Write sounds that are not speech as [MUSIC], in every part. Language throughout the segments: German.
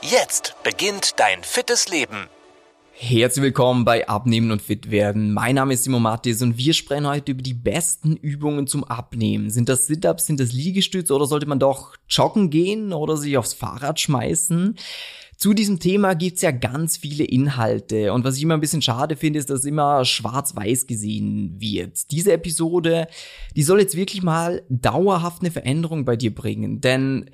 Jetzt beginnt dein fittes Leben. Herzlich willkommen bei Abnehmen und Fit werden. Mein Name ist Simon Mattis und wir sprechen heute über die besten Übungen zum Abnehmen. Sind das Sit-ups, sind das Liegestütze oder sollte man doch joggen gehen oder sich aufs Fahrrad schmeißen? Zu diesem Thema gibt's ja ganz viele Inhalte und was ich immer ein bisschen schade finde, ist, dass immer schwarz-weiß gesehen wird. Diese Episode, die soll jetzt wirklich mal dauerhaft eine Veränderung bei dir bringen, denn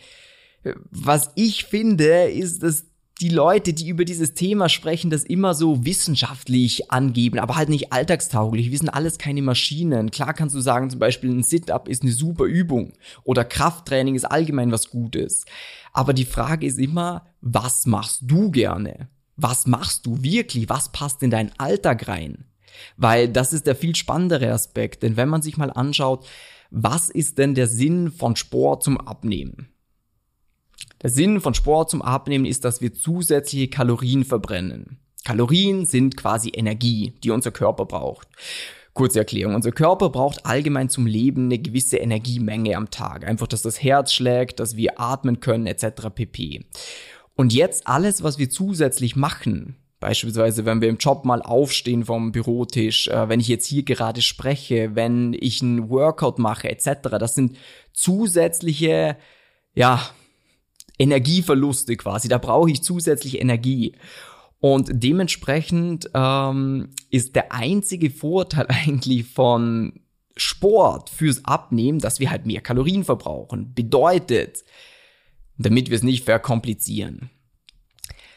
was ich finde, ist, dass die Leute, die über dieses Thema sprechen, das immer so wissenschaftlich angeben, aber halt nicht alltagstauglich. Wir sind alles keine Maschinen. Klar kannst du sagen, zum Beispiel ein Sit-up ist eine super Übung oder Krafttraining ist allgemein was Gutes. Aber die Frage ist immer, was machst du gerne? Was machst du wirklich? Was passt in deinen Alltag rein? Weil das ist der viel spannendere Aspekt. Denn wenn man sich mal anschaut, was ist denn der Sinn von Sport zum Abnehmen? Der Sinn von Sport zum Abnehmen ist, dass wir zusätzliche Kalorien verbrennen. Kalorien sind quasi Energie, die unser Körper braucht. Kurze Erklärung. Unser Körper braucht allgemein zum Leben eine gewisse Energiemenge am Tag. Einfach, dass das Herz schlägt, dass wir atmen können, etc. pp. Und jetzt alles, was wir zusätzlich machen, Beispielsweise, wenn wir im Job mal aufstehen vom Bürotisch, äh, wenn ich jetzt hier gerade spreche, wenn ich einen Workout mache, etc. Das sind zusätzliche, ja, Energieverluste quasi. Da brauche ich zusätzliche Energie. Und dementsprechend ähm, ist der einzige Vorteil [LAUGHS] eigentlich von Sport fürs Abnehmen, dass wir halt mehr Kalorien verbrauchen. Bedeutet, damit wir es nicht verkomplizieren.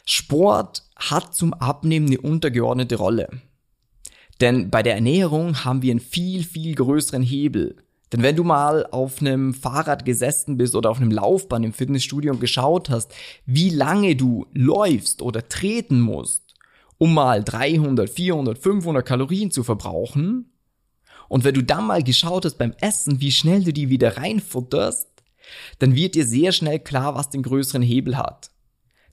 Sport hat zum Abnehmen eine untergeordnete Rolle. Denn bei der Ernährung haben wir einen viel, viel größeren Hebel. Denn wenn du mal auf einem Fahrrad gesessen bist oder auf einem Laufband im Fitnessstudio und geschaut hast, wie lange du läufst oder treten musst, um mal 300, 400, 500 Kalorien zu verbrauchen, und wenn du dann mal geschaut hast beim Essen, wie schnell du die wieder reinfutterst, dann wird dir sehr schnell klar, was den größeren Hebel hat.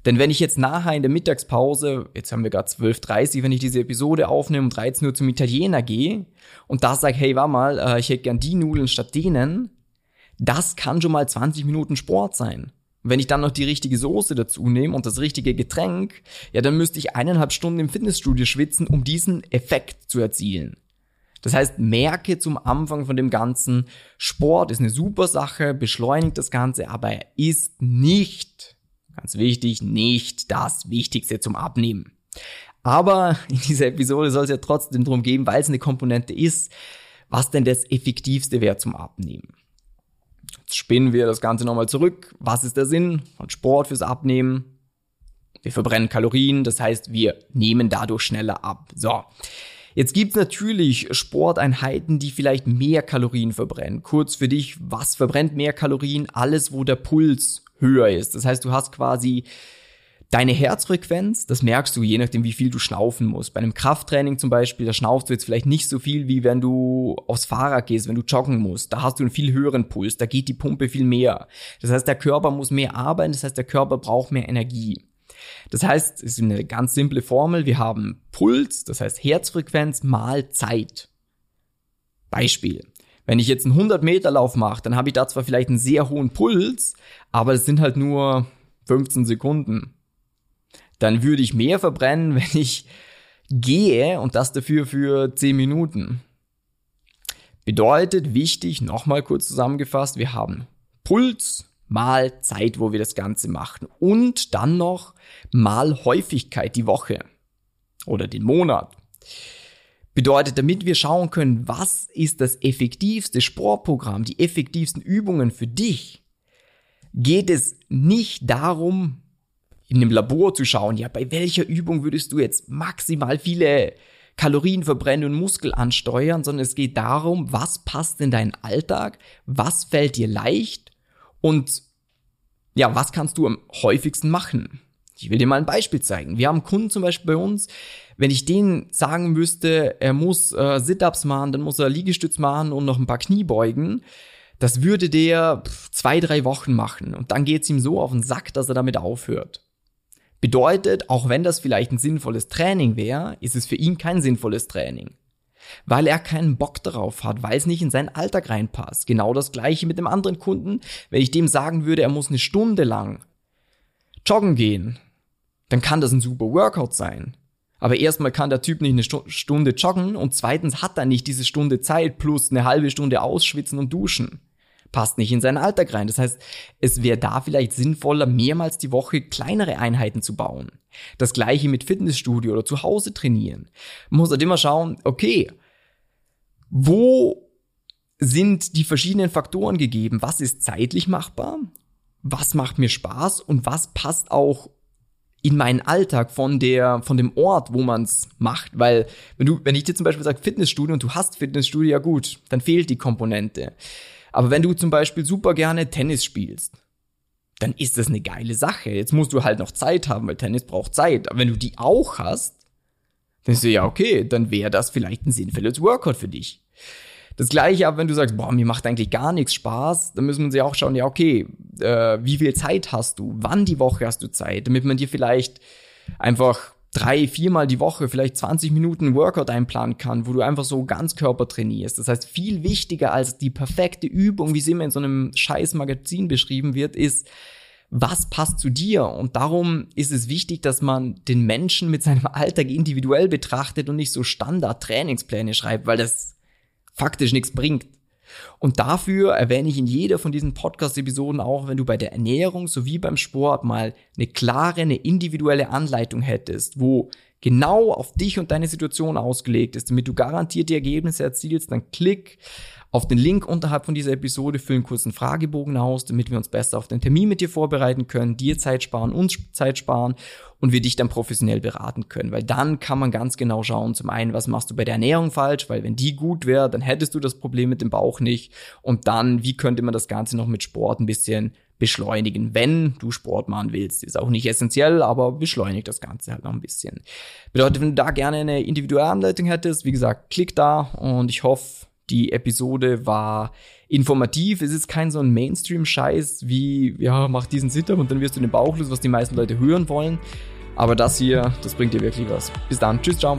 Denn wenn ich jetzt nachher in der Mittagspause, jetzt haben wir gerade 12.30 wenn ich diese Episode aufnehme, um 13 Uhr zum Italiener gehe und da sage, hey, war mal, äh, ich hätte gern die Nudeln statt denen, das kann schon mal 20 Minuten Sport sein. Wenn ich dann noch die richtige Soße dazu nehme und das richtige Getränk, ja, dann müsste ich eineinhalb Stunden im Fitnessstudio schwitzen, um diesen Effekt zu erzielen. Das heißt, merke zum Anfang von dem Ganzen, Sport ist eine super Sache, beschleunigt das Ganze, aber er ist nicht Ganz wichtig, nicht das Wichtigste zum Abnehmen. Aber in dieser Episode soll es ja trotzdem darum gehen, weil es eine Komponente ist, was denn das Effektivste wäre zum Abnehmen. Jetzt spinnen wir das Ganze nochmal zurück. Was ist der Sinn von Sport fürs Abnehmen? Wir verbrennen Kalorien, das heißt, wir nehmen dadurch schneller ab. So. Jetzt gibt's natürlich Sporteinheiten, die vielleicht mehr Kalorien verbrennen. Kurz für dich, was verbrennt mehr Kalorien? Alles, wo der Puls höher ist. Das heißt, du hast quasi deine Herzfrequenz, das merkst du je nachdem, wie viel du schnaufen musst. Bei einem Krafttraining zum Beispiel, da schnaufst du jetzt vielleicht nicht so viel, wie wenn du aufs Fahrrad gehst, wenn du joggen musst. Da hast du einen viel höheren Puls, da geht die Pumpe viel mehr. Das heißt, der Körper muss mehr arbeiten, das heißt, der Körper braucht mehr Energie. Das heißt, es ist eine ganz simple Formel. Wir haben Puls, das heißt Herzfrequenz mal Zeit. Beispiel. Wenn ich jetzt einen 100 Meter Lauf mache, dann habe ich da zwar vielleicht einen sehr hohen Puls, aber es sind halt nur 15 Sekunden. Dann würde ich mehr verbrennen, [LAUGHS] wenn ich gehe und das dafür für 10 Minuten. Bedeutet wichtig, nochmal kurz zusammengefasst, wir haben Puls mal Zeit, wo wir das Ganze machen und dann noch mal Häufigkeit die Woche oder den Monat. Bedeutet, damit wir schauen können, was ist das effektivste Sportprogramm, die effektivsten Übungen für dich, geht es nicht darum, in einem Labor zu schauen, ja, bei welcher Übung würdest du jetzt maximal viele Kalorien verbrennen und Muskel ansteuern, sondern es geht darum, was passt in deinen Alltag, was fällt dir leicht und ja, was kannst du am häufigsten machen? Ich will dir mal ein Beispiel zeigen. Wir haben Kunden zum Beispiel bei uns, wenn ich denen sagen müsste, er muss äh, Sit-Ups machen, dann muss er Liegestütz machen und noch ein paar Kniebeugen, das würde der zwei, drei Wochen machen. Und dann geht's ihm so auf den Sack, dass er damit aufhört. Bedeutet, auch wenn das vielleicht ein sinnvolles Training wäre, ist es für ihn kein sinnvolles Training. Weil er keinen Bock darauf hat, weil es nicht in seinen Alltag reinpasst. Genau das gleiche mit dem anderen Kunden. Wenn ich dem sagen würde, er muss eine Stunde lang joggen gehen, dann kann das ein super Workout sein. Aber erstmal kann der Typ nicht eine Stunde joggen und zweitens hat er nicht diese Stunde Zeit plus eine halbe Stunde ausschwitzen und duschen. Passt nicht in seinen Alltag rein. Das heißt, es wäre da vielleicht sinnvoller, mehrmals die Woche kleinere Einheiten zu bauen. Das gleiche mit Fitnessstudio oder zu Hause trainieren. Man muss halt immer schauen, okay, wo sind die verschiedenen Faktoren gegeben? Was ist zeitlich machbar? Was macht mir Spaß? Und was passt auch in meinen Alltag von der, von dem Ort, wo man es macht. Weil, wenn du, wenn ich dir zum Beispiel sage Fitnessstudio und du hast Fitnessstudio, ja gut, dann fehlt die Komponente. Aber wenn du zum Beispiel super gerne Tennis spielst, dann ist das eine geile Sache. Jetzt musst du halt noch Zeit haben, weil Tennis braucht Zeit. Aber wenn du die auch hast, dann ist ja okay, dann wäre das vielleicht ein sinnvolles Workout für dich. Das gleiche aber, wenn du sagst, boah, mir macht eigentlich gar nichts Spaß, dann müssen wir uns ja auch schauen, ja, okay, äh, wie viel Zeit hast du? Wann die Woche hast du Zeit? Damit man dir vielleicht einfach drei, viermal die Woche vielleicht 20 Minuten Workout einplanen kann, wo du einfach so Ganzkörper trainierst. Das heißt, viel wichtiger als die perfekte Übung, wie sie immer in so einem scheiß Magazin beschrieben wird, ist, was passt zu dir? Und darum ist es wichtig, dass man den Menschen mit seinem Alltag individuell betrachtet und nicht so Standard-Trainingspläne schreibt, weil das faktisch nichts bringt. Und dafür erwähne ich in jeder von diesen Podcast-Episoden auch, wenn du bei der Ernährung sowie beim Sport mal eine klare, eine individuelle Anleitung hättest, wo genau auf dich und deine Situation ausgelegt ist, damit du garantiert die Ergebnisse erzielst, dann klick auf den Link unterhalb von dieser Episode, füll einen kurzen Fragebogen aus, damit wir uns besser auf den Termin mit dir vorbereiten können, dir Zeit sparen, uns Zeit sparen und wir dich dann professionell beraten können. Weil dann kann man ganz genau schauen, zum einen, was machst du bei der Ernährung falsch, weil wenn die gut wäre, dann hättest du das Problem mit dem Bauch nicht. Und dann, wie könnte man das Ganze noch mit Sport ein bisschen beschleunigen, wenn du Sport machen willst. Ist auch nicht essentiell, aber beschleunigt das Ganze halt noch ein bisschen. Bedeutet, wenn du da gerne eine individuelle Anleitung hättest, wie gesagt, klick da und ich hoffe, die Episode war informativ. Es ist kein so ein Mainstream-Scheiß wie, ja, mach diesen Sit-Up und dann wirst du den Bauch los, was die meisten Leute hören wollen. Aber das hier, das bringt dir wirklich was. Bis dann. Tschüss, ciao.